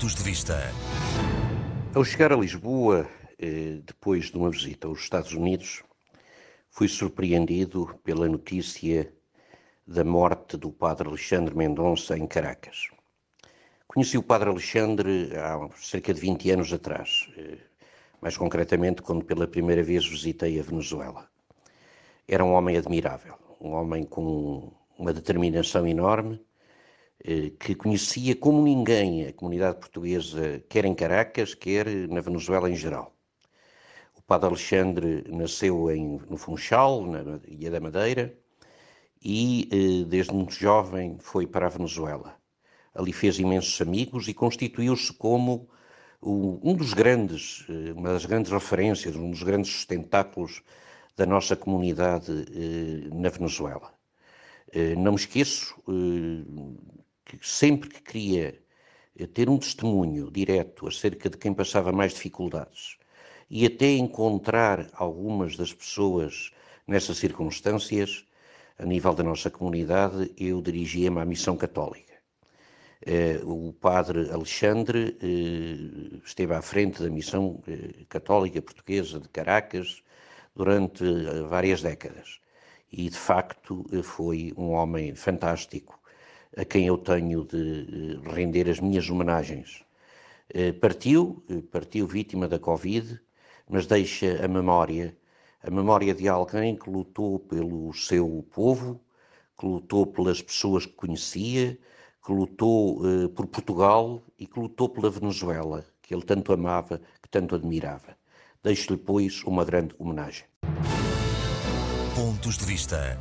Pontos de Vista. Ao chegar a Lisboa, eh, depois de uma visita aos Estados Unidos, fui surpreendido pela notícia da morte do padre Alexandre Mendonça em Caracas. Conheci o padre Alexandre há cerca de 20 anos atrás, eh, mais concretamente quando pela primeira vez visitei a Venezuela. Era um homem admirável, um homem com uma determinação enorme, que conhecia como ninguém a comunidade portuguesa, quer em Caracas, quer na Venezuela em geral. O padre Alexandre nasceu em, no Funchal, na Ilha da Madeira, e eh, desde muito jovem foi para a Venezuela. Ali fez imensos amigos e constituiu-se como um dos grandes, eh, uma das grandes referências, um dos grandes sustentáculos da nossa comunidade na Venezuela. Não me esqueço que sempre que queria eh, ter um testemunho direto acerca de quem passava mais dificuldades e até encontrar algumas das pessoas nessas circunstâncias, a nível da nossa comunidade, eu dirigia-me à Missão Católica. Eh, o padre Alexandre eh, esteve à frente da Missão Católica Portuguesa de Caracas durante várias décadas e, de facto, foi um homem fantástico a quem eu tenho de eh, render as minhas homenagens. Eh, partiu, eh, partiu vítima da Covid, mas deixa a memória, a memória de alguém que lutou pelo seu povo, que lutou pelas pessoas que conhecia, que lutou por Portugal e que lutou pela Venezuela, que ele tanto amava, que tanto admirava. Deixo-lhe, pois, uma grande homenagem. Pontos de vista.